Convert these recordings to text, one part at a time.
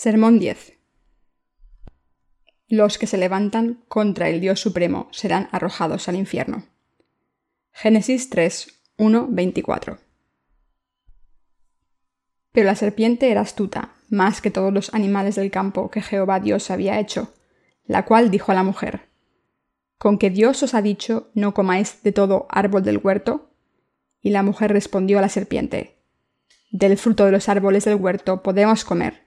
Sermón 10. Los que se levantan contra el Dios Supremo serán arrojados al infierno. Génesis 3, 1, 24. Pero la serpiente era astuta, más que todos los animales del campo que Jehová Dios había hecho, la cual dijo a la mujer, ¿Con que Dios os ha dicho no comáis de todo árbol del huerto? Y la mujer respondió a la serpiente, Del fruto de los árboles del huerto podemos comer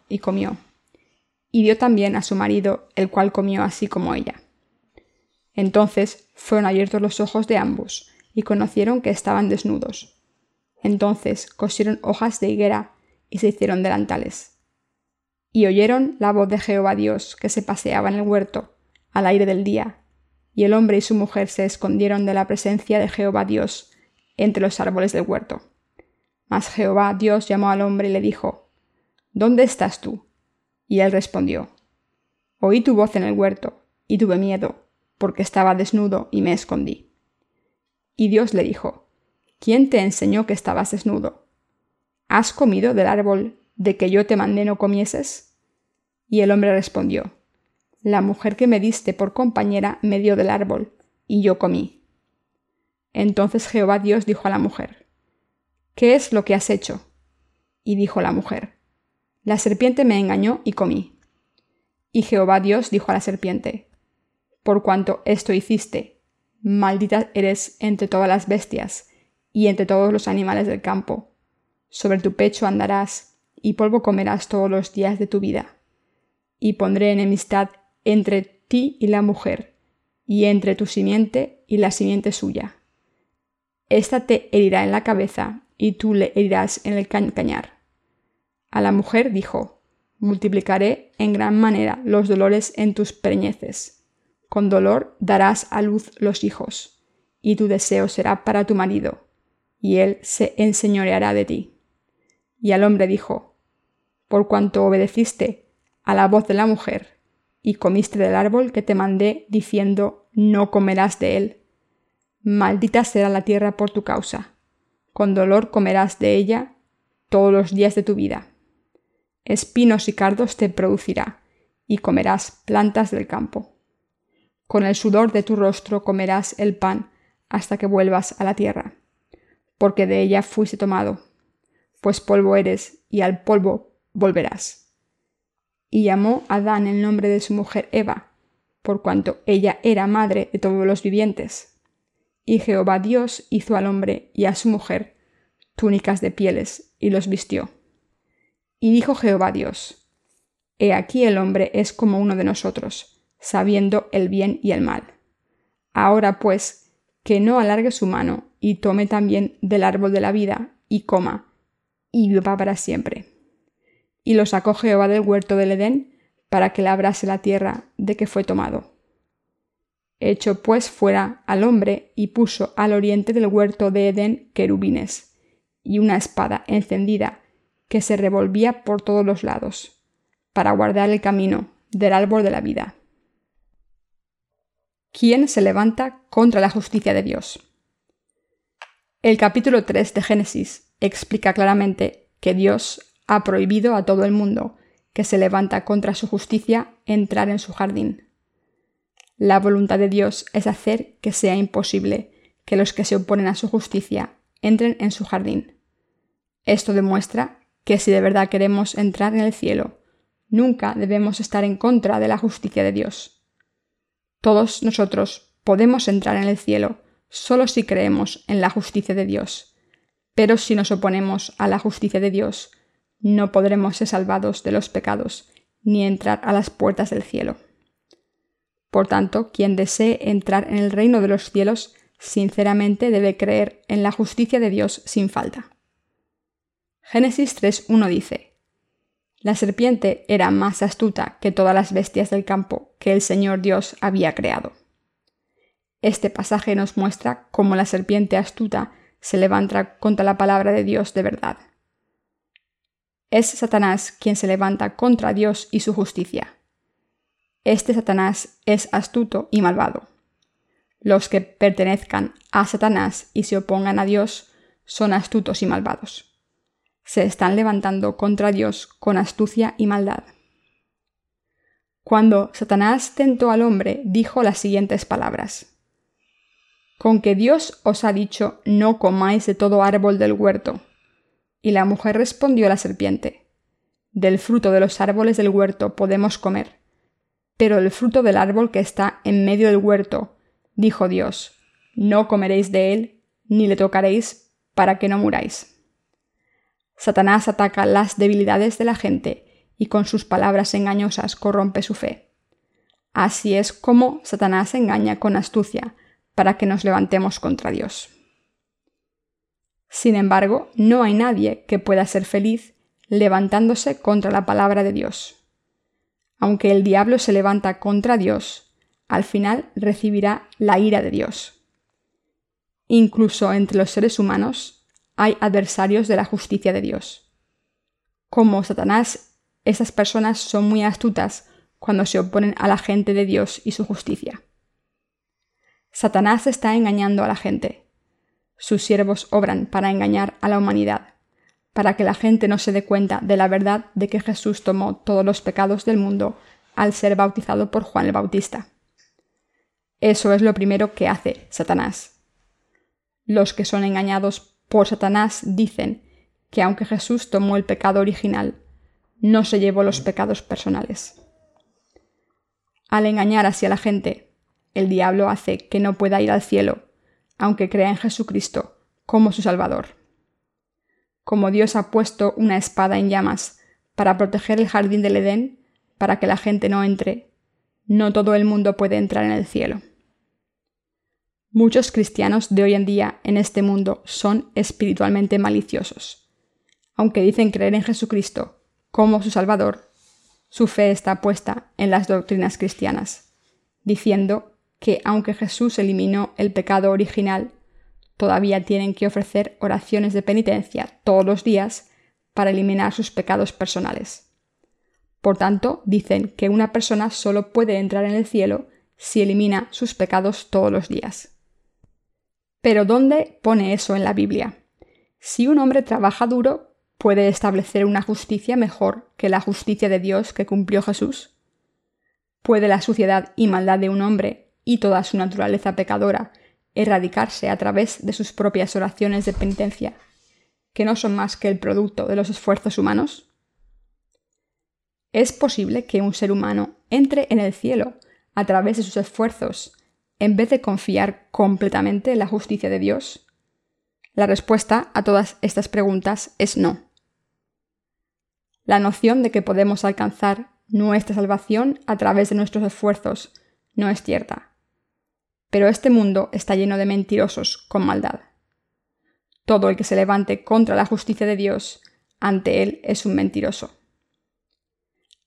y comió. Y dio también a su marido, el cual comió así como ella. Entonces fueron abiertos los ojos de ambos, y conocieron que estaban desnudos. Entonces cosieron hojas de higuera y se hicieron delantales. Y oyeron la voz de Jehová Dios que se paseaba en el huerto, al aire del día, y el hombre y su mujer se escondieron de la presencia de Jehová Dios entre los árboles del huerto. Mas Jehová Dios llamó al hombre y le dijo, ¿Dónde estás tú? Y él respondió, Oí tu voz en el huerto, y tuve miedo, porque estaba desnudo y me escondí. Y Dios le dijo, ¿Quién te enseñó que estabas desnudo? ¿Has comido del árbol de que yo te mandé no comieses? Y el hombre respondió, La mujer que me diste por compañera me dio del árbol, y yo comí. Entonces Jehová Dios dijo a la mujer, ¿Qué es lo que has hecho? Y dijo la mujer, la serpiente me engañó y comí. Y Jehová Dios dijo a la serpiente, Por cuanto esto hiciste, maldita eres entre todas las bestias y entre todos los animales del campo. Sobre tu pecho andarás, y polvo comerás todos los días de tu vida. Y pondré enemistad entre ti y la mujer, y entre tu simiente y la simiente suya. Esta te herirá en la cabeza, y tú le herirás en el cañar. A la mujer dijo, Multiplicaré en gran manera los dolores en tus preñeces. Con dolor darás a luz los hijos, y tu deseo será para tu marido, y él se enseñoreará de ti. Y al hombre dijo, Por cuanto obedeciste a la voz de la mujer, y comiste del árbol que te mandé diciendo, No comerás de él, maldita será la tierra por tu causa, con dolor comerás de ella todos los días de tu vida espinos y cardos te producirá, y comerás plantas del campo. Con el sudor de tu rostro comerás el pan hasta que vuelvas a la tierra, porque de ella fuiste tomado, pues polvo eres y al polvo volverás. Y llamó Adán el nombre de su mujer Eva, por cuanto ella era madre de todos los vivientes. Y Jehová Dios hizo al hombre y a su mujer túnicas de pieles y los vistió. Y dijo Jehová Dios, He aquí el hombre es como uno de nosotros, sabiendo el bien y el mal. Ahora pues, que no alargue su mano y tome también del árbol de la vida y coma, y viva para siempre. Y lo sacó Jehová del huerto del Edén para que labrase la tierra de que fue tomado. Echó pues fuera al hombre y puso al oriente del huerto de Edén querubines y una espada encendida que se revolvía por todos los lados, para guardar el camino del árbol de la vida. ¿Quién se levanta contra la justicia de Dios? El capítulo 3 de Génesis explica claramente que Dios ha prohibido a todo el mundo que se levanta contra su justicia entrar en su jardín. La voluntad de Dios es hacer que sea imposible que los que se oponen a su justicia entren en su jardín. Esto demuestra que si de verdad queremos entrar en el cielo, nunca debemos estar en contra de la justicia de Dios. Todos nosotros podemos entrar en el cielo solo si creemos en la justicia de Dios, pero si nos oponemos a la justicia de Dios, no podremos ser salvados de los pecados ni entrar a las puertas del cielo. Por tanto, quien desee entrar en el reino de los cielos, sinceramente debe creer en la justicia de Dios sin falta. Génesis 3.1 dice, La serpiente era más astuta que todas las bestias del campo que el Señor Dios había creado. Este pasaje nos muestra cómo la serpiente astuta se levanta contra la palabra de Dios de verdad. Es Satanás quien se levanta contra Dios y su justicia. Este Satanás es astuto y malvado. Los que pertenezcan a Satanás y se opongan a Dios son astutos y malvados. Se están levantando contra Dios con astucia y maldad. Cuando Satanás tentó al hombre, dijo las siguientes palabras. Con que Dios os ha dicho, no comáis de todo árbol del huerto. Y la mujer respondió a la serpiente, Del fruto de los árboles del huerto podemos comer pero el fruto del árbol que está en medio del huerto, dijo Dios, no comeréis de él, ni le tocaréis, para que no muráis. Satanás ataca las debilidades de la gente y con sus palabras engañosas corrompe su fe. Así es como Satanás engaña con astucia para que nos levantemos contra Dios. Sin embargo, no hay nadie que pueda ser feliz levantándose contra la palabra de Dios aunque el diablo se levanta contra Dios, al final recibirá la ira de Dios. Incluso entre los seres humanos hay adversarios de la justicia de Dios. Como Satanás, esas personas son muy astutas cuando se oponen a la gente de Dios y su justicia. Satanás está engañando a la gente. Sus siervos obran para engañar a la humanidad para que la gente no se dé cuenta de la verdad de que Jesús tomó todos los pecados del mundo al ser bautizado por Juan el Bautista. Eso es lo primero que hace Satanás. Los que son engañados por Satanás dicen que aunque Jesús tomó el pecado original, no se llevó los pecados personales. Al engañar así a la gente, el diablo hace que no pueda ir al cielo, aunque crea en Jesucristo como su Salvador como Dios ha puesto una espada en llamas para proteger el jardín del Edén, para que la gente no entre, no todo el mundo puede entrar en el cielo. Muchos cristianos de hoy en día en este mundo son espiritualmente maliciosos. Aunque dicen creer en Jesucristo como su Salvador, su fe está puesta en las doctrinas cristianas, diciendo que aunque Jesús eliminó el pecado original, todavía tienen que ofrecer oraciones de penitencia todos los días para eliminar sus pecados personales. Por tanto, dicen que una persona solo puede entrar en el cielo si elimina sus pecados todos los días. Pero ¿dónde pone eso en la Biblia? Si un hombre trabaja duro, ¿puede establecer una justicia mejor que la justicia de Dios que cumplió Jesús? ¿Puede la suciedad y maldad de un hombre y toda su naturaleza pecadora erradicarse a través de sus propias oraciones de penitencia, que no son más que el producto de los esfuerzos humanos? ¿Es posible que un ser humano entre en el cielo a través de sus esfuerzos en vez de confiar completamente en la justicia de Dios? La respuesta a todas estas preguntas es no. La noción de que podemos alcanzar nuestra salvación a través de nuestros esfuerzos no es cierta. Pero este mundo está lleno de mentirosos con maldad. Todo el que se levante contra la justicia de Dios, ante él es un mentiroso.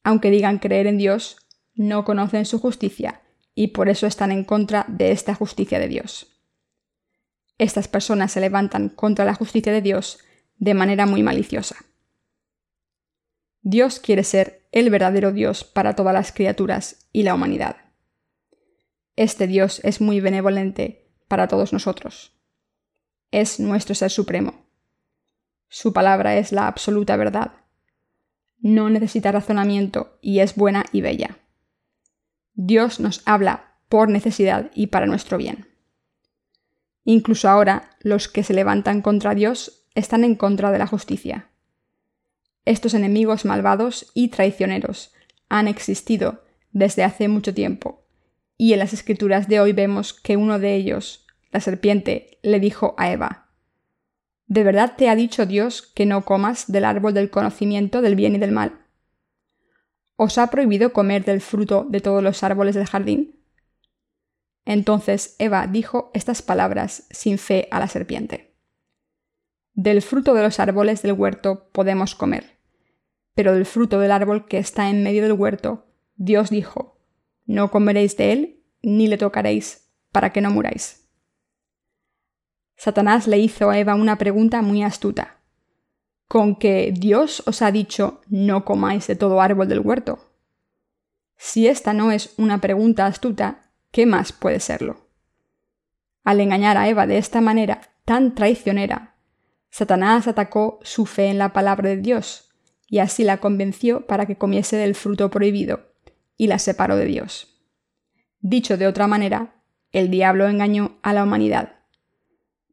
Aunque digan creer en Dios, no conocen su justicia y por eso están en contra de esta justicia de Dios. Estas personas se levantan contra la justicia de Dios de manera muy maliciosa. Dios quiere ser el verdadero Dios para todas las criaturas y la humanidad. Este Dios es muy benevolente para todos nosotros. Es nuestro Ser Supremo. Su palabra es la absoluta verdad. No necesita razonamiento y es buena y bella. Dios nos habla por necesidad y para nuestro bien. Incluso ahora los que se levantan contra Dios están en contra de la justicia. Estos enemigos malvados y traicioneros han existido desde hace mucho tiempo y en las escrituras de hoy vemos que uno de ellos, la serpiente, le dijo a Eva, ¿De verdad te ha dicho Dios que no comas del árbol del conocimiento del bien y del mal? ¿Os ha prohibido comer del fruto de todos los árboles del jardín? Entonces Eva dijo estas palabras sin fe a la serpiente. Del fruto de los árboles del huerto podemos comer, Pero del fruto del árbol que está en medio del huerto, Dios dijo, No comeréis de él, ni le tocaréis, para que no muráis. Satanás le hizo a Eva una pregunta muy astuta. ¿Con que Dios os ha dicho no comáis de todo árbol del huerto? Si esta no es una pregunta astuta, ¿qué más puede serlo? Al engañar a Eva de esta manera tan traicionera, Satanás atacó su fe en la palabra de Dios, y así la convenció para que comiese del fruto prohibido, y la separó de Dios. Dicho de otra manera, el diablo engañó a la humanidad.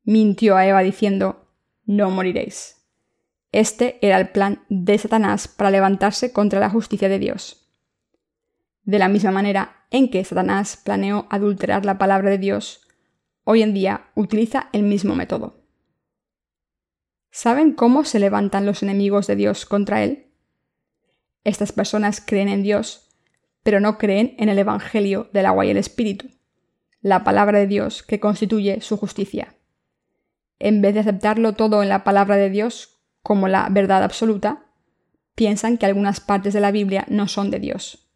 Mintió a Eva diciendo, no moriréis. Este era el plan de Satanás para levantarse contra la justicia de Dios. De la misma manera en que Satanás planeó adulterar la palabra de Dios, hoy en día utiliza el mismo método. ¿Saben cómo se levantan los enemigos de Dios contra él? Estas personas creen en Dios, pero no creen en el Evangelio del agua y el Espíritu, la palabra de Dios que constituye su justicia. En vez de aceptarlo todo en la palabra de Dios como la verdad absoluta, piensan que algunas partes de la Biblia no son de Dios.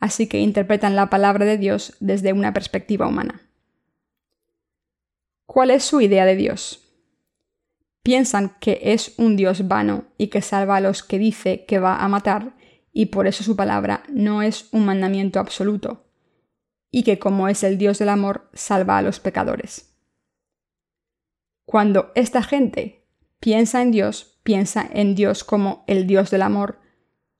Así que interpretan la palabra de Dios desde una perspectiva humana. ¿Cuál es su idea de Dios? Piensan que es un Dios vano y que salva a los que dice que va a matar, y por eso su palabra no es un mandamiento absoluto, y que como es el Dios del amor, salva a los pecadores. Cuando esta gente piensa en Dios, piensa en Dios como el Dios del amor,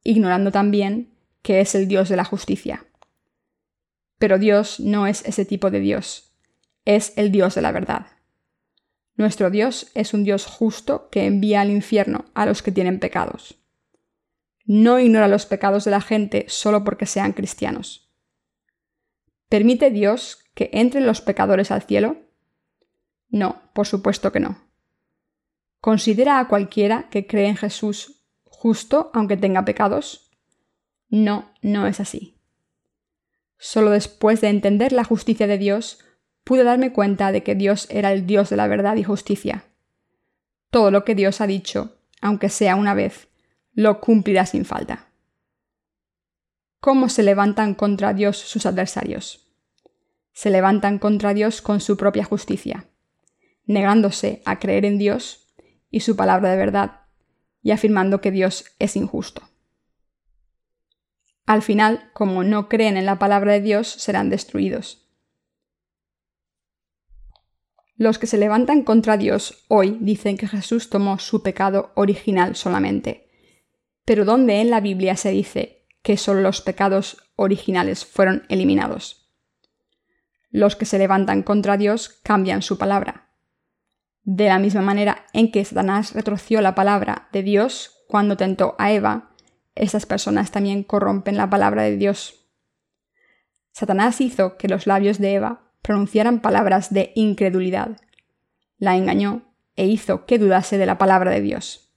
ignorando también que es el Dios de la justicia. Pero Dios no es ese tipo de Dios es el Dios de la verdad. Nuestro Dios es un Dios justo que envía al infierno a los que tienen pecados. No ignora los pecados de la gente solo porque sean cristianos. ¿Permite Dios que entren los pecadores al cielo? No, por supuesto que no. ¿Considera a cualquiera que cree en Jesús justo aunque tenga pecados? No, no es así. Solo después de entender la justicia de Dios pude darme cuenta de que Dios era el Dios de la verdad y justicia. Todo lo que Dios ha dicho, aunque sea una vez, lo cumplirá sin falta. ¿Cómo se levantan contra Dios sus adversarios? Se levantan contra Dios con su propia justicia, negándose a creer en Dios y su palabra de verdad, y afirmando que Dios es injusto. Al final, como no creen en la palabra de Dios, serán destruidos. Los que se levantan contra Dios hoy dicen que Jesús tomó su pecado original solamente. Pero ¿dónde en la Biblia se dice que solo los pecados originales fueron eliminados? Los que se levantan contra Dios cambian su palabra. De la misma manera en que Satanás retroció la palabra de Dios cuando tentó a Eva, estas personas también corrompen la palabra de Dios. Satanás hizo que los labios de Eva pronunciaran palabras de incredulidad. La engañó e hizo que dudase de la palabra de Dios.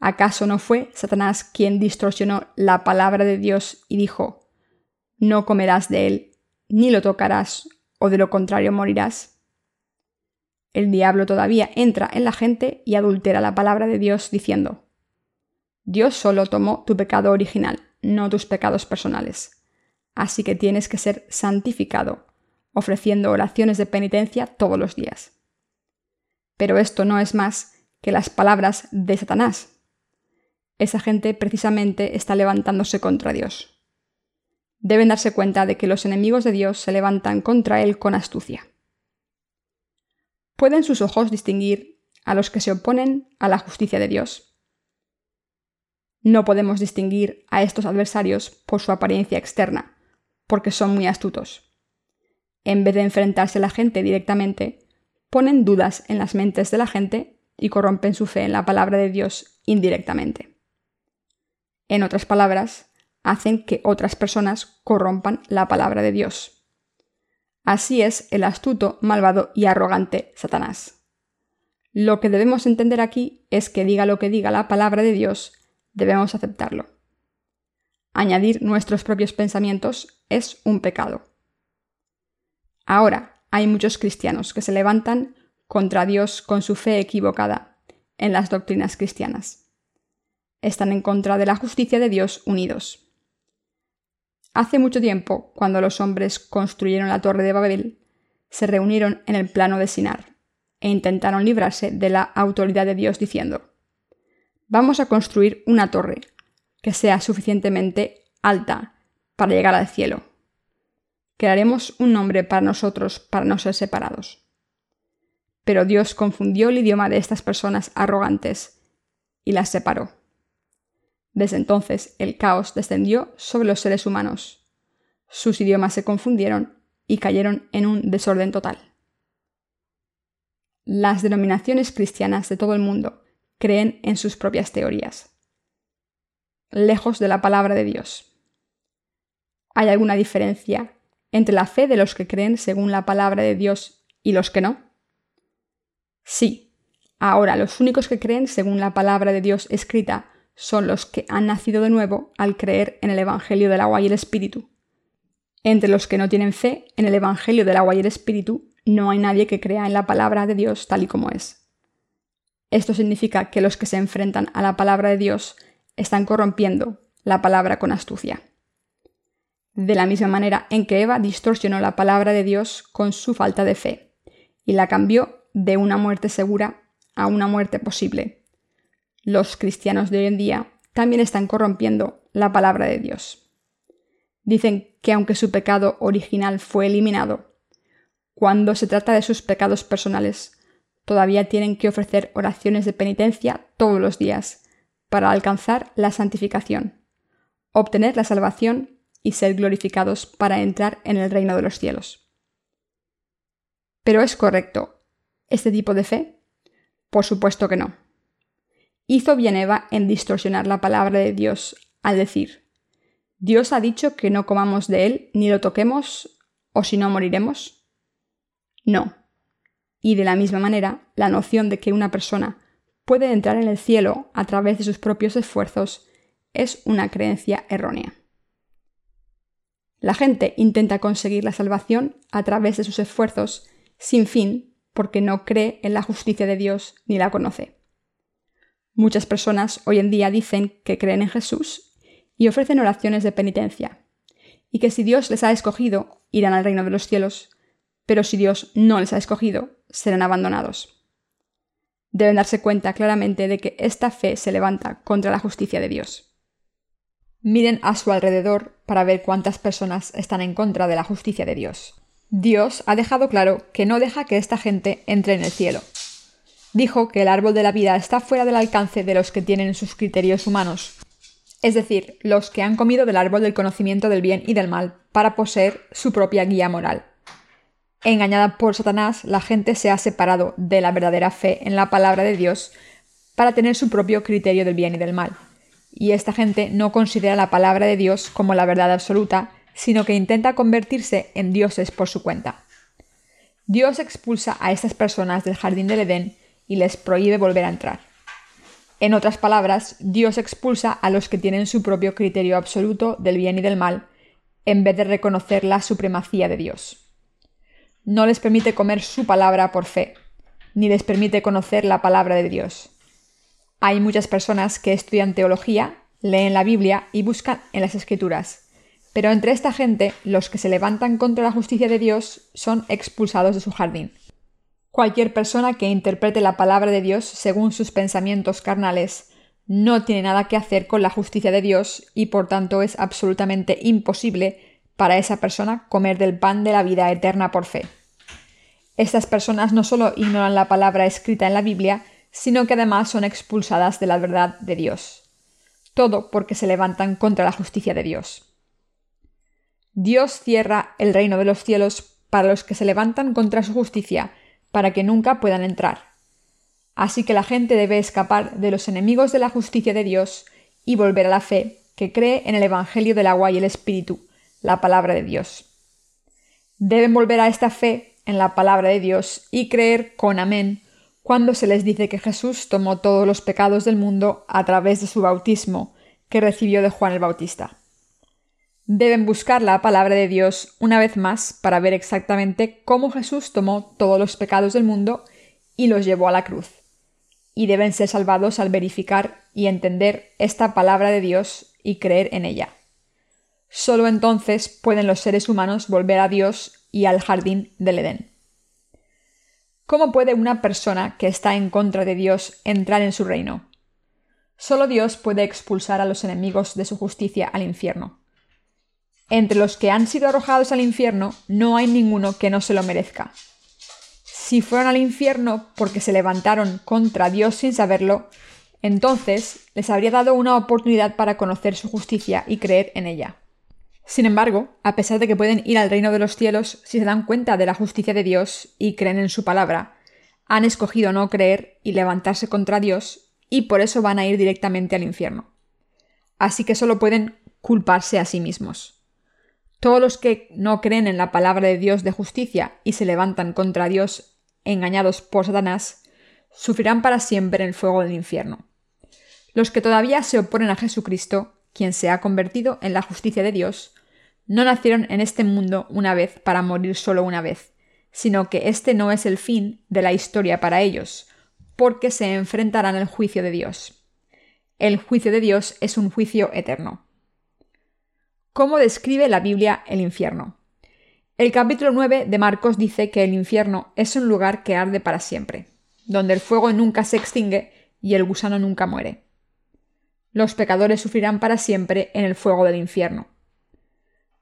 ¿Acaso no fue Satanás quien distorsionó la palabra de Dios y dijo, no comerás de él, ni lo tocarás, o de lo contrario morirás? El diablo todavía entra en la gente y adultera la palabra de Dios diciendo, Dios solo tomó tu pecado original, no tus pecados personales. Así que tienes que ser santificado, ofreciendo oraciones de penitencia todos los días. Pero esto no es más que las palabras de Satanás. Esa gente precisamente está levantándose contra Dios. Deben darse cuenta de que los enemigos de Dios se levantan contra Él con astucia. ¿Pueden sus ojos distinguir a los que se oponen a la justicia de Dios? No podemos distinguir a estos adversarios por su apariencia externa, porque son muy astutos en vez de enfrentarse a la gente directamente, ponen dudas en las mentes de la gente y corrompen su fe en la palabra de Dios indirectamente. En otras palabras, hacen que otras personas corrompan la palabra de Dios. Así es el astuto, malvado y arrogante Satanás. Lo que debemos entender aquí es que diga lo que diga la palabra de Dios, debemos aceptarlo. Añadir nuestros propios pensamientos es un pecado. Ahora, hay muchos cristianos que se levantan contra Dios con su fe equivocada en las doctrinas cristianas. están en contra de la justicia de Dios unidos. Hace mucho tiempo, cuando los hombres construyeron la torre de Babel, se reunieron en el plano de Sinar e intentaron librarse de la autoridad de Dios diciendo, Vamos a construir una torre que sea suficientemente alta para llegar al cielo. Crearemos un nombre para nosotros para no ser separados. Pero Dios confundió el idioma de estas personas arrogantes y las separó. Desde entonces el caos descendió sobre los seres humanos. Sus idiomas se confundieron y cayeron en un desorden total. Las denominaciones cristianas de todo el mundo creen en sus propias teorías, lejos de la palabra de Dios. ¿Hay alguna diferencia entre la fe de los que creen según la palabra de Dios y los que no? Sí, ahora los únicos que creen según la palabra de Dios escrita son los que han nacido de nuevo al creer en el Evangelio del agua y el Espíritu. Entre los que no tienen fe en el Evangelio del agua y el Espíritu, no hay nadie que crea en la palabra de Dios tal y como es. Esto significa que los que se enfrentan a la palabra de Dios están corrompiendo la palabra con astucia. De la misma manera en que Eva distorsionó la palabra de Dios con su falta de fe y la cambió de una muerte segura a una muerte posible. Los cristianos de hoy en día también están corrompiendo la palabra de Dios. Dicen que aunque su pecado original fue eliminado, cuando se trata de sus pecados personales, todavía tienen que ofrecer oraciones de penitencia todos los días para alcanzar la santificación, obtener la salvación y ser glorificados para entrar en el reino de los cielos. Pero es correcto este tipo de fe? Por supuesto que no. Hizo bien Eva en distorsionar la palabra de Dios al decir, Dios ha dicho que no comamos de él ni lo toquemos, o si no moriremos. No. Y de la misma manera, la noción de que una persona puede entrar en el cielo a través de sus propios esfuerzos es una creencia errónea. La gente intenta conseguir la salvación a través de sus esfuerzos sin fin porque no cree en la justicia de Dios ni la conoce. Muchas personas hoy en día dicen que creen en Jesús y ofrecen oraciones de penitencia, y que si Dios les ha escogido, irán al reino de los cielos, pero si Dios no les ha escogido, serán abandonados. Deben darse cuenta claramente de que esta fe se levanta contra la justicia de Dios. Miren a su alrededor para ver cuántas personas están en contra de la justicia de Dios. Dios ha dejado claro que no deja que esta gente entre en el cielo. Dijo que el árbol de la vida está fuera del alcance de los que tienen sus criterios humanos, es decir, los que han comido del árbol del conocimiento del bien y del mal para poseer su propia guía moral. Engañada por Satanás, la gente se ha separado de la verdadera fe en la palabra de Dios para tener su propio criterio del bien y del mal. Y esta gente no considera la palabra de Dios como la verdad absoluta, sino que intenta convertirse en dioses por su cuenta. Dios expulsa a estas personas del jardín del Edén y les prohíbe volver a entrar. En otras palabras, Dios expulsa a los que tienen su propio criterio absoluto del bien y del mal, en vez de reconocer la supremacía de Dios. No les permite comer su palabra por fe, ni les permite conocer la palabra de Dios. Hay muchas personas que estudian teología, leen la Biblia y buscan en las escrituras, pero entre esta gente, los que se levantan contra la justicia de Dios son expulsados de su jardín. Cualquier persona que interprete la palabra de Dios según sus pensamientos carnales no tiene nada que hacer con la justicia de Dios y por tanto es absolutamente imposible para esa persona comer del pan de la vida eterna por fe. Estas personas no solo ignoran la palabra escrita en la Biblia, sino que además son expulsadas de la verdad de Dios. Todo porque se levantan contra la justicia de Dios. Dios cierra el reino de los cielos para los que se levantan contra su justicia, para que nunca puedan entrar. Así que la gente debe escapar de los enemigos de la justicia de Dios y volver a la fe que cree en el Evangelio del agua y el Espíritu, la palabra de Dios. Deben volver a esta fe en la palabra de Dios y creer con amén cuando se les dice que Jesús tomó todos los pecados del mundo a través de su bautismo que recibió de Juan el Bautista. Deben buscar la palabra de Dios una vez más para ver exactamente cómo Jesús tomó todos los pecados del mundo y los llevó a la cruz. y deben ser salvados al verificar y entender esta palabra de Dios y creer en ella. Solo entonces pueden los seres humanos volver a Dios y al jardín del Edén. ¿Cómo puede una persona que está en contra de Dios entrar en su reino? Solo Dios puede expulsar a los enemigos de su justicia al infierno. Entre los que han sido arrojados al infierno no hay ninguno que no se lo merezca. Si fueron al infierno porque se levantaron contra Dios sin saberlo, entonces les habría dado una oportunidad para conocer su justicia y creer en ella. Sin embargo, a pesar de que pueden ir al reino de los cielos si se dan cuenta de la justicia de Dios y creen en su palabra, han escogido no creer y levantarse contra Dios y por eso van a ir directamente al infierno. Así que solo pueden culparse a sí mismos. Todos los que no creen en la palabra de Dios de justicia y se levantan contra Dios engañados por Satanás, sufrirán para siempre en el fuego del infierno. Los que todavía se oponen a Jesucristo, quien se ha convertido en la justicia de Dios, no nacieron en este mundo una vez para morir solo una vez, sino que este no es el fin de la historia para ellos, porque se enfrentarán al juicio de Dios. El juicio de Dios es un juicio eterno. ¿Cómo describe la Biblia el infierno? El capítulo 9 de Marcos dice que el infierno es un lugar que arde para siempre, donde el fuego nunca se extingue y el gusano nunca muere. Los pecadores sufrirán para siempre en el fuego del infierno.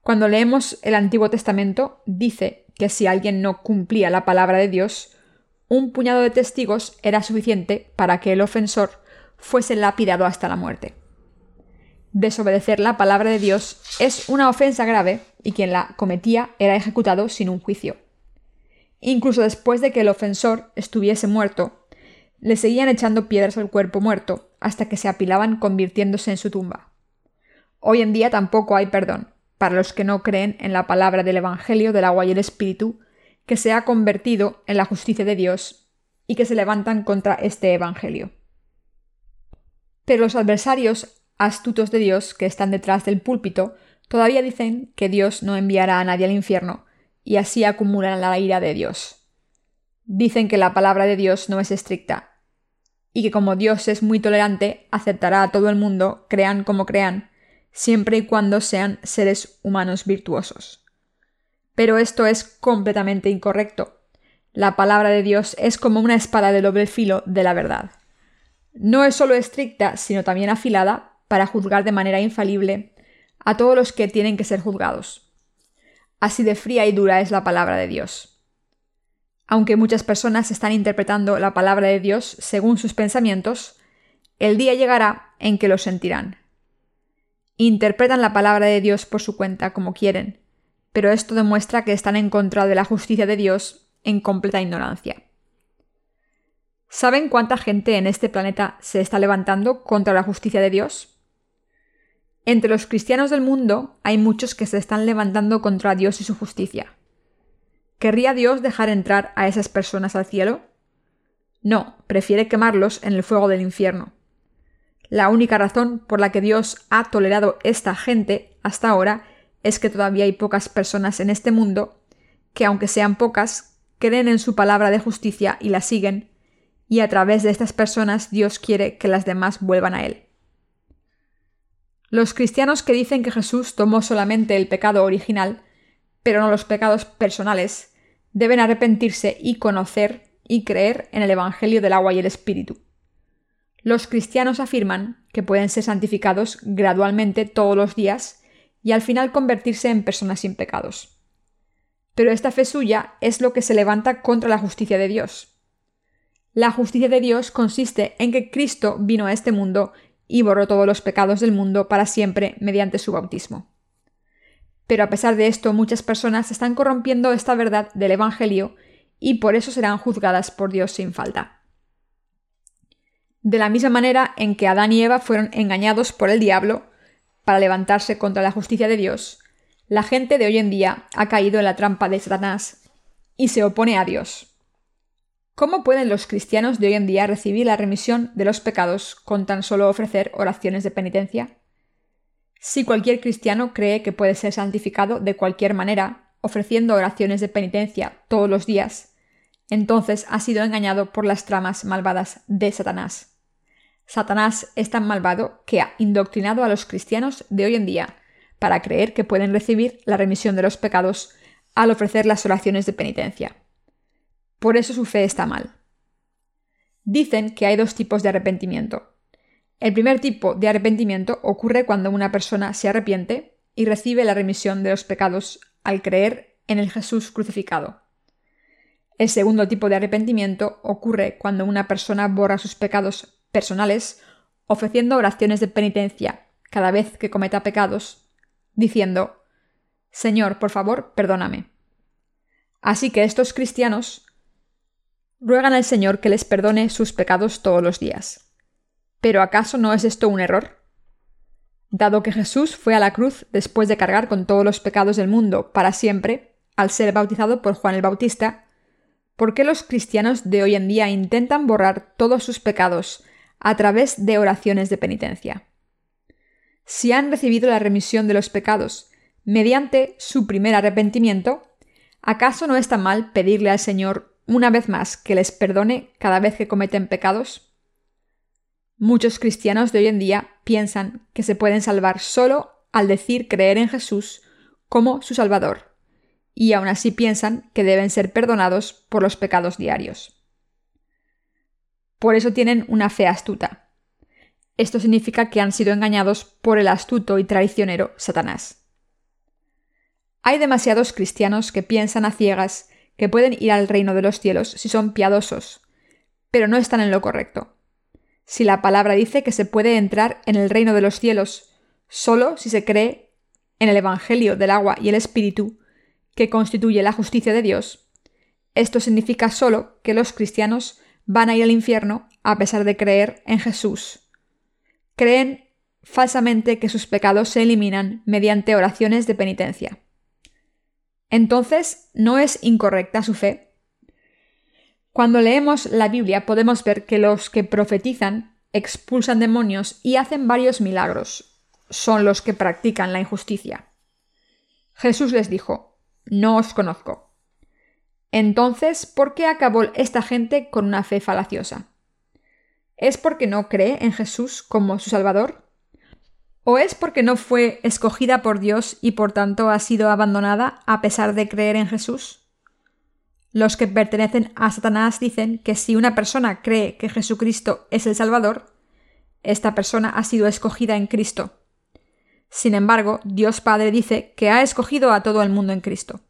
Cuando leemos el Antiguo Testamento, dice que si alguien no cumplía la palabra de Dios, un puñado de testigos era suficiente para que el ofensor fuese lapidado hasta la muerte desobedecer la palabra de Dios es una ofensa grave y quien la cometía era ejecutado sin un juicio. Incluso después de que el ofensor estuviese muerto, le seguían echando piedras al cuerpo muerto hasta que se apilaban convirtiéndose en su tumba. Hoy en día tampoco hay perdón para los que no creen en la palabra del Evangelio del agua y el Espíritu, que se ha convertido en la justicia de Dios y que se levantan contra este Evangelio. Pero los adversarios astutos de Dios que están detrás del púlpito todavía dicen que Dios no enviará a nadie al infierno, y así acumulan la ira de Dios. Dicen que la palabra de Dios no es estricta, y que como Dios es muy tolerante, aceptará a todo el mundo, crean como crean, siempre y cuando sean seres humanos virtuosos. Pero esto es completamente incorrecto. La palabra de Dios es como una espada de doble filo de la verdad. No es solo estricta, sino también afilada para juzgar de manera infalible a todos los que tienen que ser juzgados. Así de fría y dura es la palabra de Dios. Aunque muchas personas están interpretando la palabra de Dios según sus pensamientos, el día llegará en que lo sentirán. Interpretan la palabra de Dios por su cuenta como quieren, pero esto demuestra que están en contra de la justicia de Dios en completa ignorancia. ¿Saben cuánta gente en este planeta se está levantando contra la justicia de Dios? Entre los cristianos del mundo hay muchos que se están levantando contra Dios y su justicia. ¿Querría Dios dejar entrar a esas personas al cielo? No, prefiere quemarlos en el fuego del infierno. La única razón por la que Dios ha tolerado esta gente hasta ahora es que todavía hay pocas personas en este mundo que, aunque sean pocas, creen en su palabra de justicia y la siguen, y a través de estas personas Dios quiere que las demás vuelvan a Él. Los cristianos que dicen que Jesús tomó solamente el pecado original, pero no los pecados personales, deben arrepentirse y conocer y creer en el Evangelio del agua y el Espíritu. Los cristianos afirman que pueden ser santificados gradualmente todos los días y al final convertirse en personas sin pecados. Pero esta fe suya es lo que se levanta contra la justicia de Dios. La justicia de Dios consiste en que Cristo vino a este mundo y borró todos los pecados del mundo para siempre mediante su bautismo. Pero a pesar de esto, muchas personas están corrompiendo esta verdad del Evangelio y por eso serán juzgadas por Dios sin falta. De la misma manera en que Adán y Eva fueron engañados por el diablo para levantarse contra la justicia de Dios, la gente de hoy en día ha caído en la trampa de Satanás y se opone a Dios. ¿Cómo pueden los cristianos de hoy en día recibir la remisión de los pecados con tan solo ofrecer oraciones de penitencia? Si cualquier cristiano cree que puede ser santificado de cualquier manera, ofreciendo oraciones de penitencia todos los días, entonces ha sido engañado por las tramas malvadas de Satanás. Satanás es tan malvado que ha indoctrinado a los cristianos de hoy en día para creer que pueden recibir la remisión de los pecados al ofrecer las oraciones de penitencia. Por eso su fe está mal. Dicen que hay dos tipos de arrepentimiento. El primer tipo de arrepentimiento ocurre cuando una persona se arrepiente y recibe la remisión de los pecados al creer en el Jesús crucificado. El segundo tipo de arrepentimiento ocurre cuando una persona borra sus pecados personales ofreciendo oraciones de penitencia cada vez que cometa pecados, diciendo Señor, por favor, perdóname. Así que estos cristianos ruegan al Señor que les perdone sus pecados todos los días. ¿Pero acaso no es esto un error? Dado que Jesús fue a la cruz después de cargar con todos los pecados del mundo para siempre, al ser bautizado por Juan el Bautista, ¿por qué los cristianos de hoy en día intentan borrar todos sus pecados a través de oraciones de penitencia? Si han recibido la remisión de los pecados mediante su primer arrepentimiento, ¿acaso no está mal pedirle al Señor una vez más que les perdone cada vez que cometen pecados? Muchos cristianos de hoy en día piensan que se pueden salvar solo al decir creer en Jesús como su Salvador, y aún así piensan que deben ser perdonados por los pecados diarios. Por eso tienen una fe astuta. Esto significa que han sido engañados por el astuto y traicionero Satanás. Hay demasiados cristianos que piensan a ciegas que pueden ir al reino de los cielos si son piadosos, pero no están en lo correcto. Si la palabra dice que se puede entrar en el reino de los cielos solo si se cree en el Evangelio del agua y el Espíritu, que constituye la justicia de Dios, esto significa solo que los cristianos van a ir al infierno a pesar de creer en Jesús. Creen falsamente que sus pecados se eliminan mediante oraciones de penitencia entonces no es incorrecta su fe. Cuando leemos la Biblia podemos ver que los que profetizan, expulsan demonios y hacen varios milagros son los que practican la injusticia. Jesús les dijo, No os conozco. Entonces, ¿por qué acabó esta gente con una fe falaciosa? ¿Es porque no cree en Jesús como su Salvador? ¿O es porque no fue escogida por Dios y por tanto ha sido abandonada a pesar de creer en Jesús? Los que pertenecen a Satanás dicen que si una persona cree que Jesucristo es el Salvador, esta persona ha sido escogida en Cristo. Sin embargo, Dios Padre dice que ha escogido a todo el mundo en Cristo.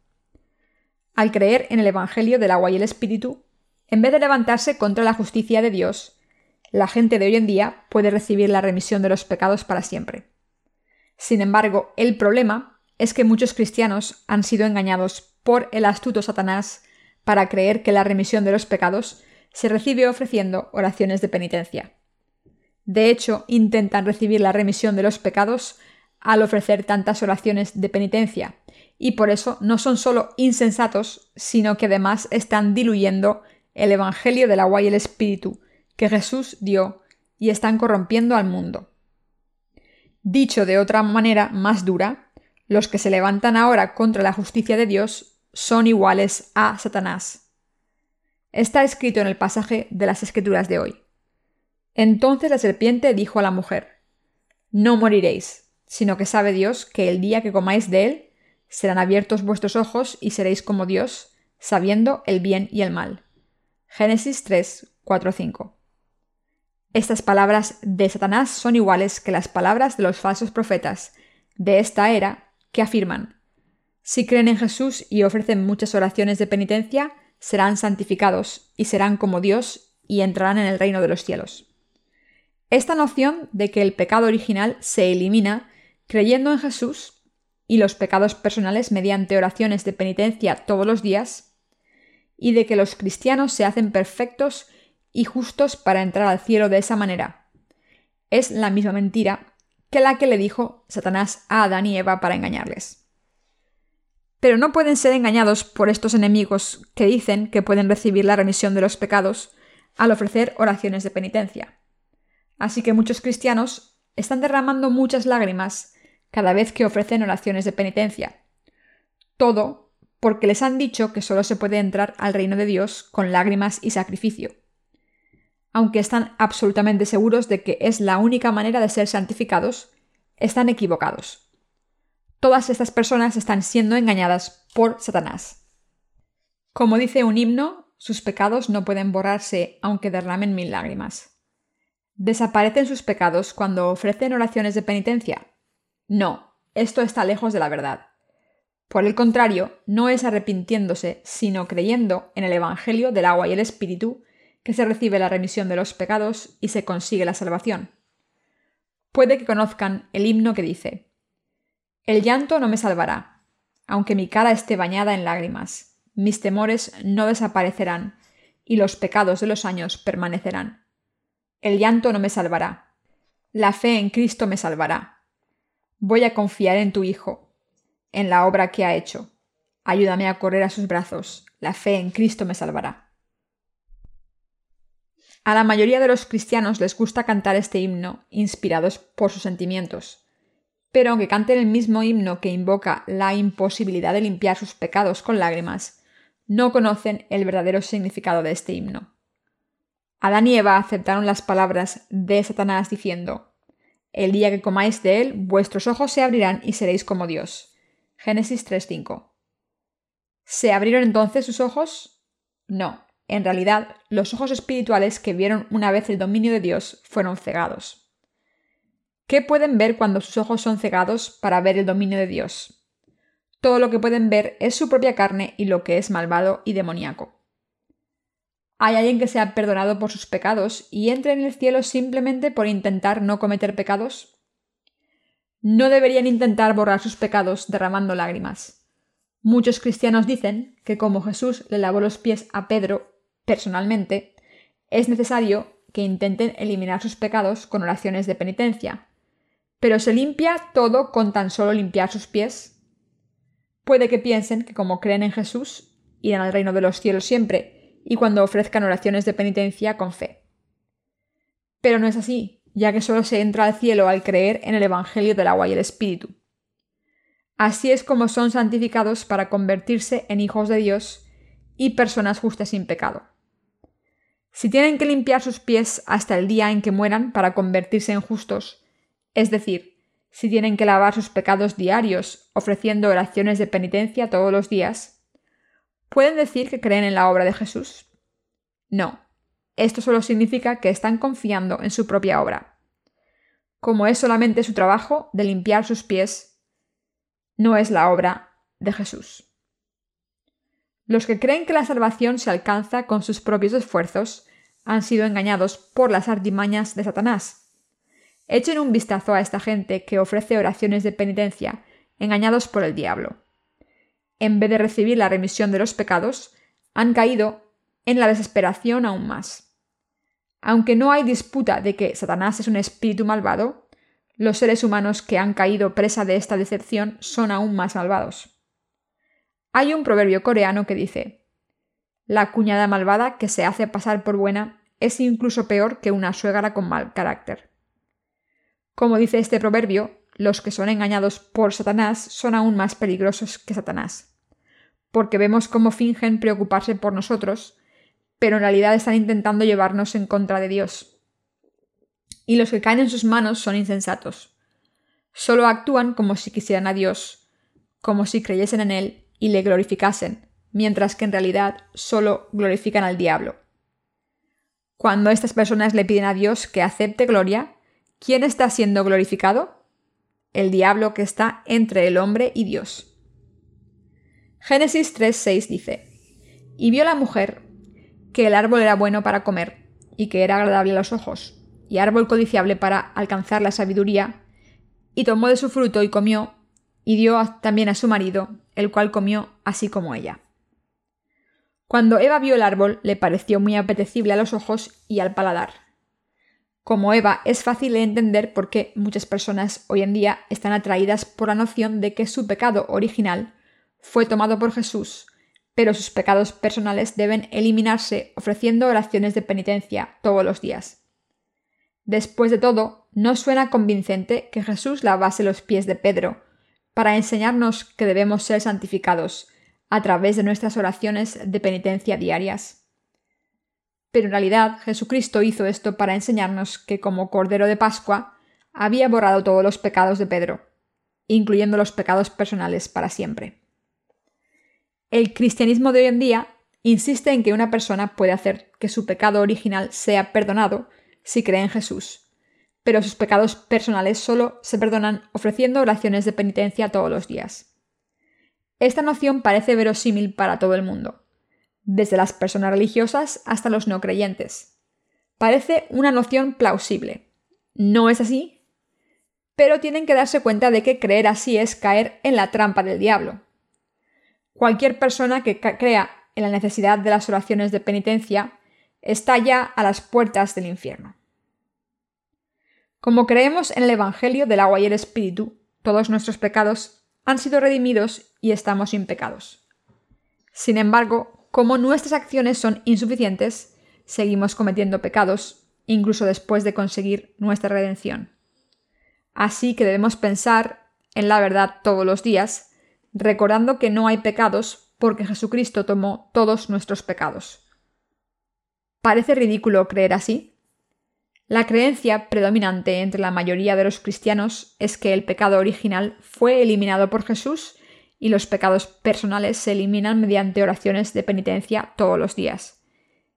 Al creer en el Evangelio del agua y el Espíritu, en vez de levantarse contra la justicia de Dios, la gente de hoy en día puede recibir la remisión de los pecados para siempre. Sin embargo, el problema es que muchos cristianos han sido engañados por el astuto Satanás para creer que la remisión de los pecados se recibe ofreciendo oraciones de penitencia. De hecho, intentan recibir la remisión de los pecados al ofrecer tantas oraciones de penitencia, y por eso no son solo insensatos, sino que además están diluyendo el Evangelio del agua y el Espíritu que Jesús dio y están corrompiendo al mundo. Dicho de otra manera más dura, los que se levantan ahora contra la justicia de Dios son iguales a Satanás. Está escrito en el pasaje de las Escrituras de hoy. Entonces la serpiente dijo a la mujer, No moriréis, sino que sabe Dios que el día que comáis de él, serán abiertos vuestros ojos y seréis como Dios, sabiendo el bien y el mal. Génesis 3, 4, 5. Estas palabras de Satanás son iguales que las palabras de los falsos profetas de esta era que afirman, si creen en Jesús y ofrecen muchas oraciones de penitencia, serán santificados y serán como Dios y entrarán en el reino de los cielos. Esta noción de que el pecado original se elimina creyendo en Jesús y los pecados personales mediante oraciones de penitencia todos los días, y de que los cristianos se hacen perfectos y justos para entrar al cielo de esa manera. Es la misma mentira que la que le dijo Satanás a Adán y Eva para engañarles. Pero no pueden ser engañados por estos enemigos que dicen que pueden recibir la remisión de los pecados al ofrecer oraciones de penitencia. Así que muchos cristianos están derramando muchas lágrimas cada vez que ofrecen oraciones de penitencia. Todo porque les han dicho que solo se puede entrar al reino de Dios con lágrimas y sacrificio, aunque están absolutamente seguros de que es la única manera de ser santificados, están equivocados. Todas estas personas están siendo engañadas por Satanás. Como dice un himno, sus pecados no pueden borrarse aunque derramen mil lágrimas. ¿Desaparecen sus pecados cuando ofrecen oraciones de penitencia? No, esto está lejos de la verdad. Por el contrario, no es arrepintiéndose, sino creyendo en el Evangelio del agua y el Espíritu, que se recibe la remisión de los pecados y se consigue la salvación. Puede que conozcan el himno que dice, El llanto no me salvará, aunque mi cara esté bañada en lágrimas, mis temores no desaparecerán, y los pecados de los años permanecerán. El llanto no me salvará, la fe en Cristo me salvará. Voy a confiar en tu Hijo, en la obra que ha hecho. Ayúdame a correr a sus brazos. La fe en Cristo me salvará. A la mayoría de los cristianos les gusta cantar este himno, inspirados por sus sentimientos. Pero aunque canten el mismo himno que invoca la imposibilidad de limpiar sus pecados con lágrimas, no conocen el verdadero significado de este himno. Adán y Eva aceptaron las palabras de Satanás diciendo, El día que comáis de él, vuestros ojos se abrirán y seréis como Dios. Génesis 3.5. ¿Se abrieron entonces sus ojos? No. En realidad, los ojos espirituales que vieron una vez el dominio de Dios fueron cegados. ¿Qué pueden ver cuando sus ojos son cegados para ver el dominio de Dios? Todo lo que pueden ver es su propia carne y lo que es malvado y demoníaco. ¿Hay alguien que sea perdonado por sus pecados y entre en el cielo simplemente por intentar no cometer pecados? no deberían intentar borrar sus pecados derramando lágrimas. Muchos cristianos dicen que como Jesús le lavó los pies a Pedro personalmente, es necesario que intenten eliminar sus pecados con oraciones de penitencia. Pero ¿se limpia todo con tan solo limpiar sus pies? Puede que piensen que como creen en Jesús, irán al reino de los cielos siempre, y cuando ofrezcan oraciones de penitencia con fe. Pero no es así, ya que solo se entra al cielo al creer en el Evangelio del agua y el Espíritu. Así es como son santificados para convertirse en hijos de Dios y personas justas sin pecado. Si tienen que limpiar sus pies hasta el día en que mueran para convertirse en justos, es decir, si tienen que lavar sus pecados diarios ofreciendo oraciones de penitencia todos los días, ¿pueden decir que creen en la obra de Jesús? No, esto solo significa que están confiando en su propia obra. Como es solamente su trabajo de limpiar sus pies, no es la obra de Jesús. Los que creen que la salvación se alcanza con sus propios esfuerzos han sido engañados por las artimañas de Satanás. Echen un vistazo a esta gente que ofrece oraciones de penitencia, engañados por el diablo. En vez de recibir la remisión de los pecados, han caído en la desesperación aún más. Aunque no hay disputa de que Satanás es un espíritu malvado, los seres humanos que han caído presa de esta decepción son aún más malvados. Hay un proverbio coreano que dice, La cuñada malvada que se hace pasar por buena es incluso peor que una suegra con mal carácter. Como dice este proverbio, los que son engañados por Satanás son aún más peligrosos que Satanás, porque vemos cómo fingen preocuparse por nosotros, pero en realidad están intentando llevarnos en contra de Dios. Y los que caen en sus manos son insensatos. Solo actúan como si quisieran a Dios, como si creyesen en Él y le glorificasen, mientras que en realidad solo glorifican al diablo. Cuando estas personas le piden a Dios que acepte gloria, ¿quién está siendo glorificado? El diablo que está entre el hombre y Dios. Génesis 3:6 dice, Y vio la mujer que el árbol era bueno para comer, y que era agradable a los ojos, y árbol codiciable para alcanzar la sabiduría, y tomó de su fruto y comió, y dio también a su marido, el cual comió así como ella. Cuando Eva vio el árbol, le pareció muy apetecible a los ojos y al paladar. Como Eva, es fácil de entender por qué muchas personas hoy en día están atraídas por la noción de que su pecado original fue tomado por Jesús pero sus pecados personales deben eliminarse ofreciendo oraciones de penitencia todos los días. Después de todo, ¿no suena convincente que Jesús lavase los pies de Pedro para enseñarnos que debemos ser santificados, a través de nuestras oraciones de penitencia diarias. Pero en realidad Jesucristo hizo esto para enseñarnos que como Cordero de Pascua había borrado todos los pecados de Pedro, incluyendo los pecados personales para siempre. El cristianismo de hoy en día insiste en que una persona puede hacer que su pecado original sea perdonado si cree en Jesús, pero sus pecados personales solo se perdonan ofreciendo oraciones de penitencia todos los días. Esta noción parece verosímil para todo el mundo, desde las personas religiosas hasta los no creyentes. Parece una noción plausible. ¿No es así? Pero tienen que darse cuenta de que creer así es caer en la trampa del diablo. Cualquier persona que crea en la necesidad de las oraciones de penitencia está ya a las puertas del infierno. Como creemos en el Evangelio del agua y el Espíritu, todos nuestros pecados han sido redimidos y estamos sin pecados. Sin embargo, como nuestras acciones son insuficientes, seguimos cometiendo pecados, incluso después de conseguir nuestra redención. Así que debemos pensar en la verdad todos los días, recordando que no hay pecados porque Jesucristo tomó todos nuestros pecados. ¿Parece ridículo creer así? La creencia predominante entre la mayoría de los cristianos es que el pecado original fue eliminado por Jesús y los pecados personales se eliminan mediante oraciones de penitencia todos los días.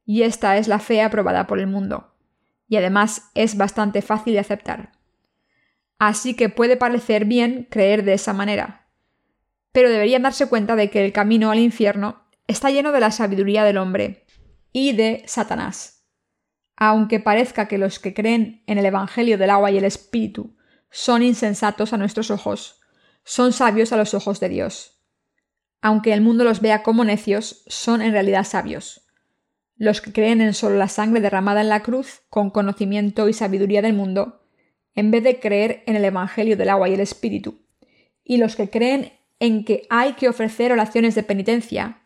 Y esta es la fe aprobada por el mundo. Y además es bastante fácil de aceptar. Así que puede parecer bien creer de esa manera. Pero deberían darse cuenta de que el camino al infierno está lleno de la sabiduría del hombre y de Satanás aunque parezca que los que creen en el Evangelio del agua y el Espíritu son insensatos a nuestros ojos, son sabios a los ojos de Dios. Aunque el mundo los vea como necios, son en realidad sabios. Los que creen en solo la sangre derramada en la cruz, con conocimiento y sabiduría del mundo, en vez de creer en el Evangelio del agua y el Espíritu, y los que creen en que hay que ofrecer oraciones de penitencia,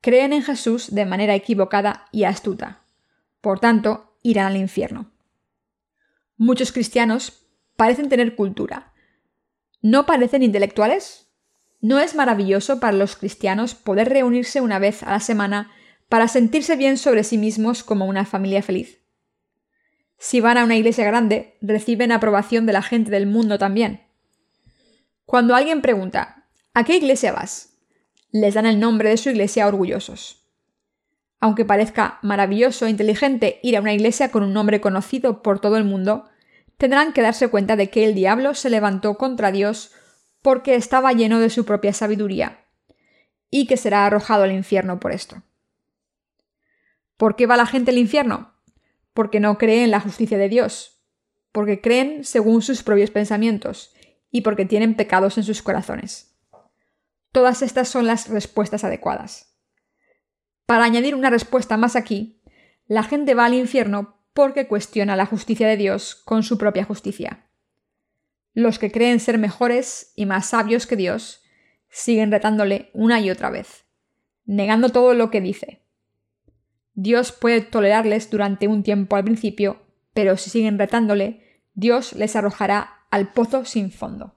creen en Jesús de manera equivocada y astuta. Por tanto, irán al infierno. Muchos cristianos parecen tener cultura. ¿No parecen intelectuales? ¿No es maravilloso para los cristianos poder reunirse una vez a la semana para sentirse bien sobre sí mismos como una familia feliz? Si van a una iglesia grande, reciben aprobación de la gente del mundo también. Cuando alguien pregunta, ¿a qué iglesia vas? Les dan el nombre de su iglesia orgullosos. Aunque parezca maravilloso e inteligente ir a una iglesia con un nombre conocido por todo el mundo, tendrán que darse cuenta de que el diablo se levantó contra Dios porque estaba lleno de su propia sabiduría, y que será arrojado al infierno por esto. ¿Por qué va la gente al infierno? Porque no cree en la justicia de Dios, porque creen según sus propios pensamientos, y porque tienen pecados en sus corazones. Todas estas son las respuestas adecuadas. Para añadir una respuesta más aquí, la gente va al infierno porque cuestiona la justicia de Dios con su propia justicia. Los que creen ser mejores y más sabios que Dios siguen retándole una y otra vez, negando todo lo que dice. Dios puede tolerarles durante un tiempo al principio, pero si siguen retándole, Dios les arrojará al pozo sin fondo.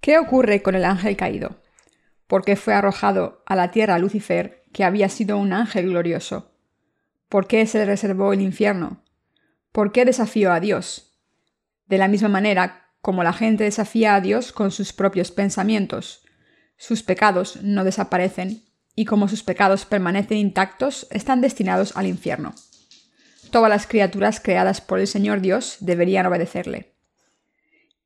¿Qué ocurre con el ángel caído? ¿Por qué fue arrojado a la tierra Lucifer, que había sido un ángel glorioso? ¿Por qué se reservó el infierno? ¿Por qué desafió a Dios? De la misma manera como la gente desafía a Dios con sus propios pensamientos, sus pecados no desaparecen y como sus pecados permanecen intactos, están destinados al infierno. Todas las criaturas creadas por el Señor Dios deberían obedecerle.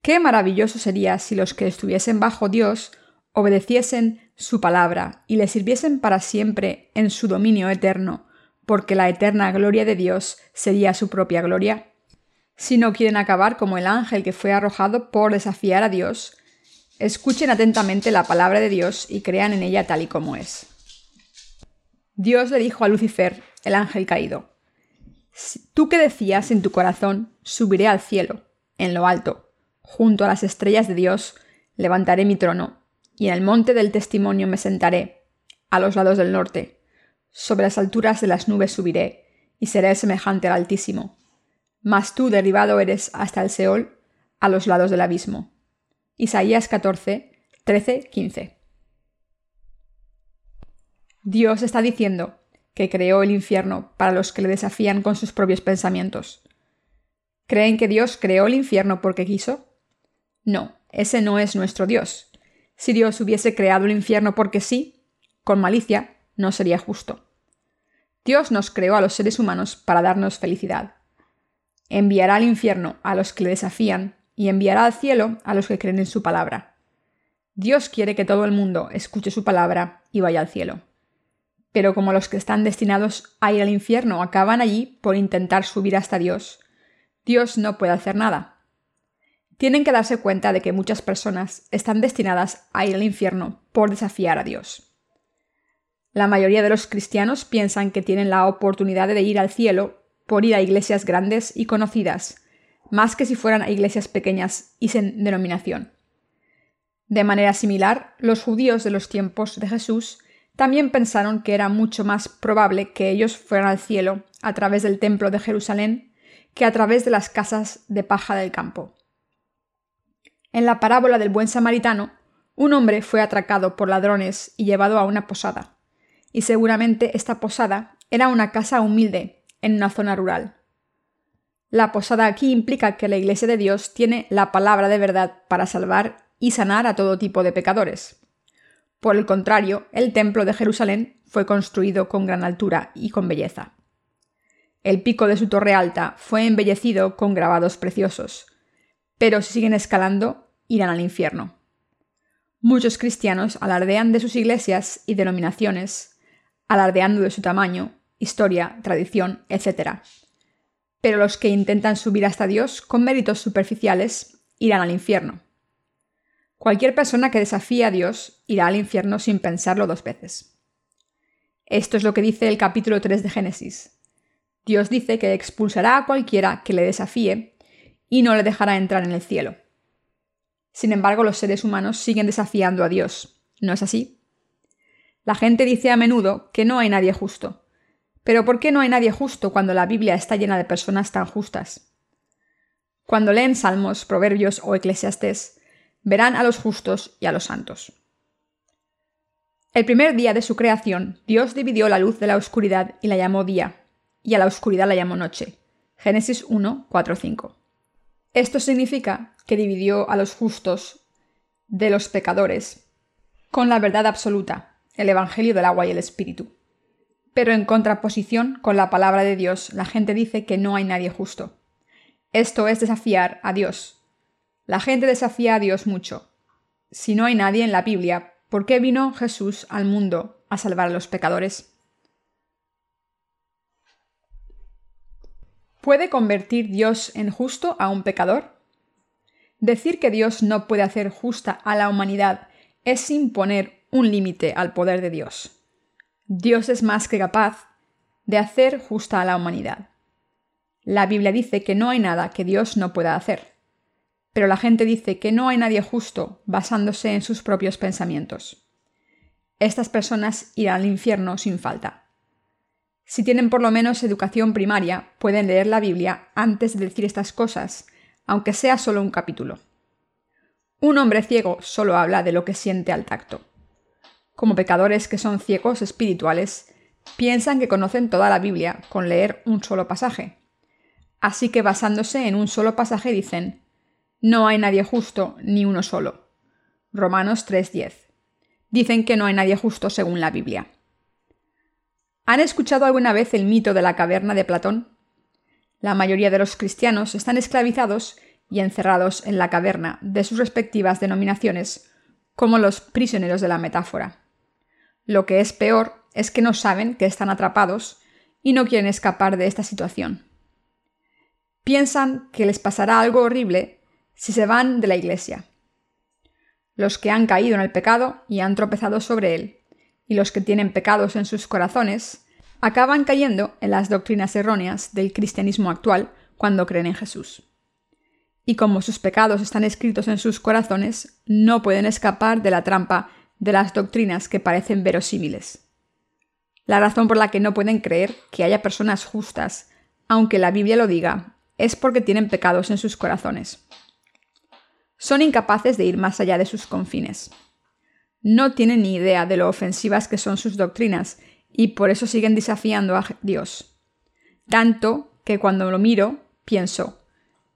Qué maravilloso sería si los que estuviesen bajo Dios obedeciesen su palabra y le sirviesen para siempre en su dominio eterno, porque la eterna gloria de Dios sería su propia gloria? Si no quieren acabar como el ángel que fue arrojado por desafiar a Dios, escuchen atentamente la palabra de Dios y crean en ella tal y como es. Dios le dijo a Lucifer, el ángel caído, Tú que decías en tu corazón, subiré al cielo, en lo alto, junto a las estrellas de Dios, levantaré mi trono y en el monte del testimonio me sentaré, a los lados del norte. Sobre las alturas de las nubes subiré, y seré semejante al Altísimo. Mas tú derribado eres hasta el Seol, a los lados del abismo. Isaías 14, 13, 15. Dios está diciendo que creó el infierno para los que le desafían con sus propios pensamientos. ¿Creen que Dios creó el infierno porque quiso? No, ese no es nuestro Dios. Si Dios hubiese creado el infierno porque sí, con malicia, no sería justo. Dios nos creó a los seres humanos para darnos felicidad. Enviará al infierno a los que le desafían y enviará al cielo a los que creen en su palabra. Dios quiere que todo el mundo escuche su palabra y vaya al cielo. Pero como los que están destinados a ir al infierno acaban allí por intentar subir hasta Dios, Dios no puede hacer nada. Tienen que darse cuenta de que muchas personas están destinadas a ir al infierno por desafiar a Dios. La mayoría de los cristianos piensan que tienen la oportunidad de ir al cielo por ir a iglesias grandes y conocidas, más que si fueran a iglesias pequeñas y sin denominación. De manera similar, los judíos de los tiempos de Jesús también pensaron que era mucho más probable que ellos fueran al cielo a través del templo de Jerusalén que a través de las casas de paja del campo. En la parábola del buen samaritano, un hombre fue atracado por ladrones y llevado a una posada, y seguramente esta posada era una casa humilde en una zona rural. La posada aquí implica que la Iglesia de Dios tiene la palabra de verdad para salvar y sanar a todo tipo de pecadores. Por el contrario, el templo de Jerusalén fue construido con gran altura y con belleza. El pico de su torre alta fue embellecido con grabados preciosos, pero si siguen escalando, irán al infierno. Muchos cristianos alardean de sus iglesias y denominaciones, alardeando de su tamaño, historia, tradición, etc. Pero los que intentan subir hasta Dios con méritos superficiales irán al infierno. Cualquier persona que desafíe a Dios irá al infierno sin pensarlo dos veces. Esto es lo que dice el capítulo 3 de Génesis. Dios dice que expulsará a cualquiera que le desafíe y no le dejará entrar en el cielo. Sin embargo, los seres humanos siguen desafiando a Dios. ¿No es así? La gente dice a menudo que no hay nadie justo. Pero ¿por qué no hay nadie justo cuando la Biblia está llena de personas tan justas? Cuando leen Salmos, Proverbios o Eclesiastés, verán a los justos y a los santos. El primer día de su creación, Dios dividió la luz de la oscuridad y la llamó día, y a la oscuridad la llamó noche. Génesis 1, 4, 5. Esto significa que dividió a los justos de los pecadores con la verdad absoluta, el Evangelio del agua y el Espíritu. Pero en contraposición con la palabra de Dios, la gente dice que no hay nadie justo. Esto es desafiar a Dios. La gente desafía a Dios mucho. Si no hay nadie en la Biblia, ¿por qué vino Jesús al mundo a salvar a los pecadores? ¿Puede convertir Dios en justo a un pecador? Decir que Dios no puede hacer justa a la humanidad es imponer un límite al poder de Dios. Dios es más que capaz de hacer justa a la humanidad. La Biblia dice que no hay nada que Dios no pueda hacer. Pero la gente dice que no hay nadie justo basándose en sus propios pensamientos. Estas personas irán al infierno sin falta. Si tienen por lo menos educación primaria, pueden leer la Biblia antes de decir estas cosas aunque sea solo un capítulo. Un hombre ciego solo habla de lo que siente al tacto. Como pecadores que son ciegos espirituales, piensan que conocen toda la Biblia con leer un solo pasaje. Así que basándose en un solo pasaje dicen, no hay nadie justo, ni uno solo. Romanos 3:10. Dicen que no hay nadie justo según la Biblia. ¿Han escuchado alguna vez el mito de la caverna de Platón? La mayoría de los cristianos están esclavizados y encerrados en la caverna de sus respectivas denominaciones, como los prisioneros de la metáfora. Lo que es peor es que no saben que están atrapados y no quieren escapar de esta situación. Piensan que les pasará algo horrible si se van de la iglesia. Los que han caído en el pecado y han tropezado sobre él, y los que tienen pecados en sus corazones, acaban cayendo en las doctrinas erróneas del cristianismo actual cuando creen en Jesús. Y como sus pecados están escritos en sus corazones, no pueden escapar de la trampa de las doctrinas que parecen verosímiles. La razón por la que no pueden creer que haya personas justas, aunque la Biblia lo diga, es porque tienen pecados en sus corazones. Son incapaces de ir más allá de sus confines. No tienen ni idea de lo ofensivas que son sus doctrinas y por eso siguen desafiando a Dios. Tanto que cuando lo miro, pienso,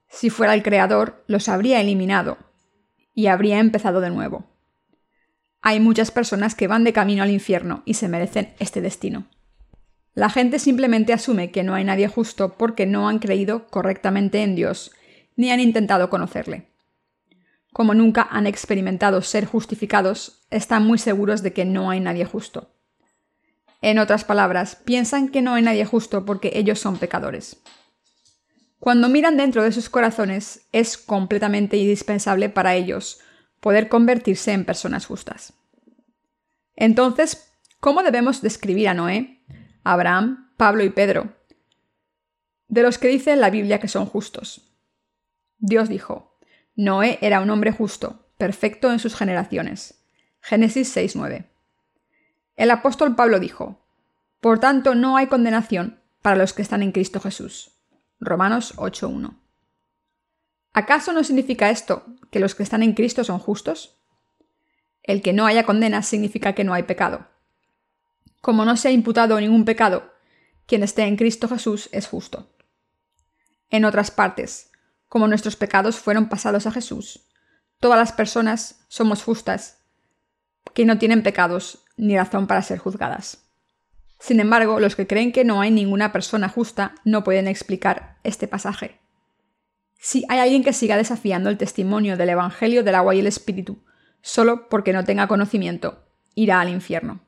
si fuera el Creador, los habría eliminado y habría empezado de nuevo. Hay muchas personas que van de camino al infierno y se merecen este destino. La gente simplemente asume que no hay nadie justo porque no han creído correctamente en Dios ni han intentado conocerle. Como nunca han experimentado ser justificados, están muy seguros de que no hay nadie justo. En otras palabras, piensan que no hay nadie justo porque ellos son pecadores. Cuando miran dentro de sus corazones, es completamente indispensable para ellos poder convertirse en personas justas. Entonces, ¿cómo debemos describir a Noé, Abraham, Pablo y Pedro? De los que dice la Biblia que son justos. Dios dijo, Noé era un hombre justo, perfecto en sus generaciones. Génesis 6.9. El apóstol Pablo dijo, Por tanto no hay condenación para los que están en Cristo Jesús. Romanos 8.1. ¿Acaso no significa esto que los que están en Cristo son justos? El que no haya condena significa que no hay pecado. Como no se ha imputado ningún pecado, quien esté en Cristo Jesús es justo. En otras partes, como nuestros pecados fueron pasados a Jesús, todas las personas somos justas, que no tienen pecados ni razón para ser juzgadas. Sin embargo, los que creen que no hay ninguna persona justa no pueden explicar este pasaje. Si hay alguien que siga desafiando el testimonio del Evangelio del agua y el Espíritu, solo porque no tenga conocimiento, irá al infierno.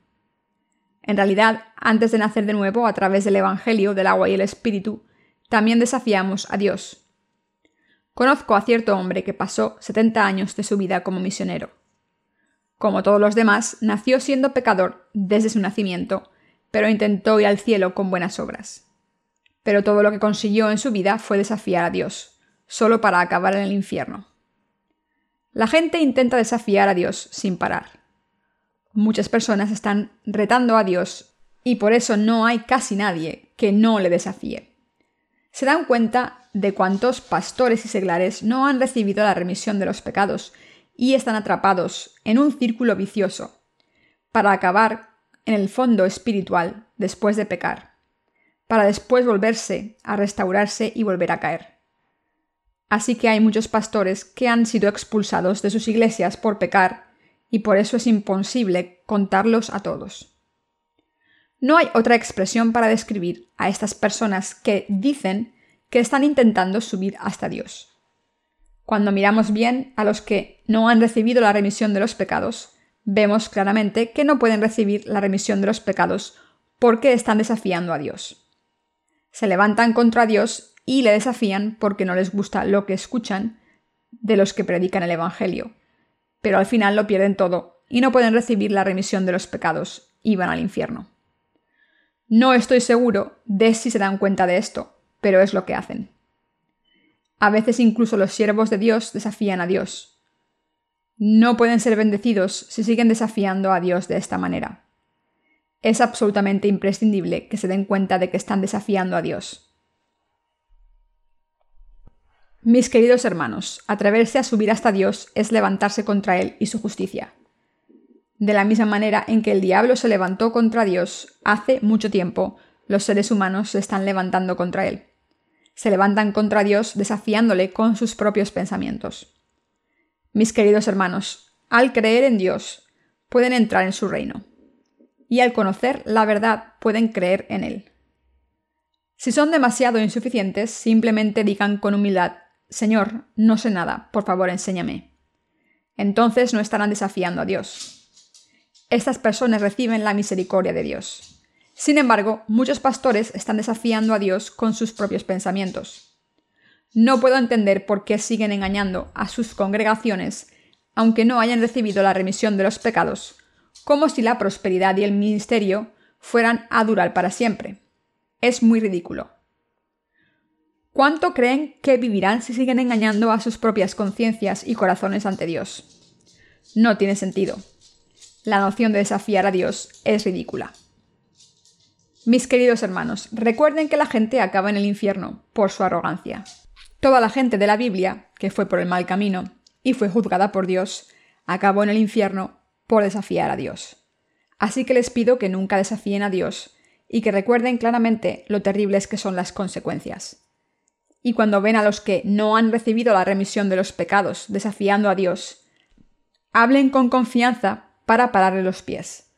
En realidad, antes de nacer de nuevo a través del Evangelio del agua y el Espíritu, también desafiamos a Dios. Conozco a cierto hombre que pasó 70 años de su vida como misionero. Como todos los demás, nació siendo pecador desde su nacimiento pero intentó ir al cielo con buenas obras. Pero todo lo que consiguió en su vida fue desafiar a Dios, solo para acabar en el infierno. La gente intenta desafiar a Dios sin parar. Muchas personas están retando a Dios y por eso no hay casi nadie que no le desafíe. Se dan cuenta de cuántos pastores y seglares no han recibido la remisión de los pecados y están atrapados en un círculo vicioso para acabar en el fondo espiritual después de pecar, para después volverse a restaurarse y volver a caer. Así que hay muchos pastores que han sido expulsados de sus iglesias por pecar, y por eso es imposible contarlos a todos. No hay otra expresión para describir a estas personas que dicen que están intentando subir hasta Dios. Cuando miramos bien a los que no han recibido la remisión de los pecados, vemos claramente que no pueden recibir la remisión de los pecados porque están desafiando a Dios. Se levantan contra Dios y le desafían porque no les gusta lo que escuchan de los que predican el Evangelio. Pero al final lo pierden todo y no pueden recibir la remisión de los pecados y van al infierno. No estoy seguro de si se dan cuenta de esto, pero es lo que hacen. A veces incluso los siervos de Dios desafían a Dios, no pueden ser bendecidos si siguen desafiando a Dios de esta manera. Es absolutamente imprescindible que se den cuenta de que están desafiando a Dios. Mis queridos hermanos, atreverse a subir hasta Dios es levantarse contra Él y su justicia. De la misma manera en que el diablo se levantó contra Dios hace mucho tiempo, los seres humanos se están levantando contra Él. Se levantan contra Dios desafiándole con sus propios pensamientos. Mis queridos hermanos, al creer en Dios, pueden entrar en su reino. Y al conocer la verdad, pueden creer en Él. Si son demasiado insuficientes, simplemente digan con humildad, Señor, no sé nada, por favor enséñame. Entonces no estarán desafiando a Dios. Estas personas reciben la misericordia de Dios. Sin embargo, muchos pastores están desafiando a Dios con sus propios pensamientos. No puedo entender por qué siguen engañando a sus congregaciones, aunque no hayan recibido la remisión de los pecados, como si la prosperidad y el ministerio fueran a durar para siempre. Es muy ridículo. ¿Cuánto creen que vivirán si siguen engañando a sus propias conciencias y corazones ante Dios? No tiene sentido. La noción de desafiar a Dios es ridícula. Mis queridos hermanos, recuerden que la gente acaba en el infierno por su arrogancia. Toda la gente de la Biblia, que fue por el mal camino y fue juzgada por Dios, acabó en el infierno por desafiar a Dios. Así que les pido que nunca desafíen a Dios y que recuerden claramente lo terribles que son las consecuencias. Y cuando ven a los que no han recibido la remisión de los pecados desafiando a Dios, hablen con confianza para pararle los pies.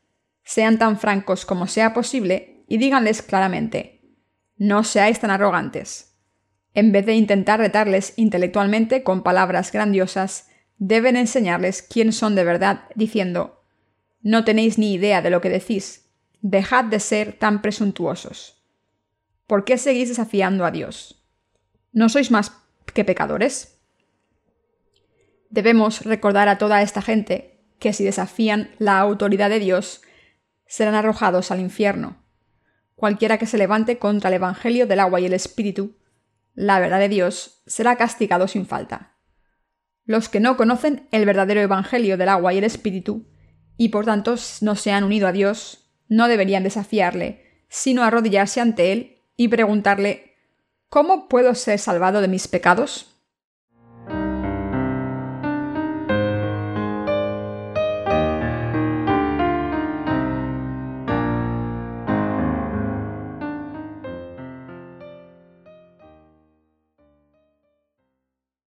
Sean tan francos como sea posible y díganles claramente, no seáis tan arrogantes. En vez de intentar retarles intelectualmente con palabras grandiosas, deben enseñarles quién son de verdad, diciendo, no tenéis ni idea de lo que decís, dejad de ser tan presuntuosos. ¿Por qué seguís desafiando a Dios? ¿No sois más que pecadores? Debemos recordar a toda esta gente que si desafían la autoridad de Dios, serán arrojados al infierno. Cualquiera que se levante contra el Evangelio del agua y el Espíritu, la verdad de Dios, será castigado sin falta. Los que no conocen el verdadero Evangelio del agua y el Espíritu, y por tanto no se han unido a Dios, no deberían desafiarle, sino arrodillarse ante Él y preguntarle ¿Cómo puedo ser salvado de mis pecados?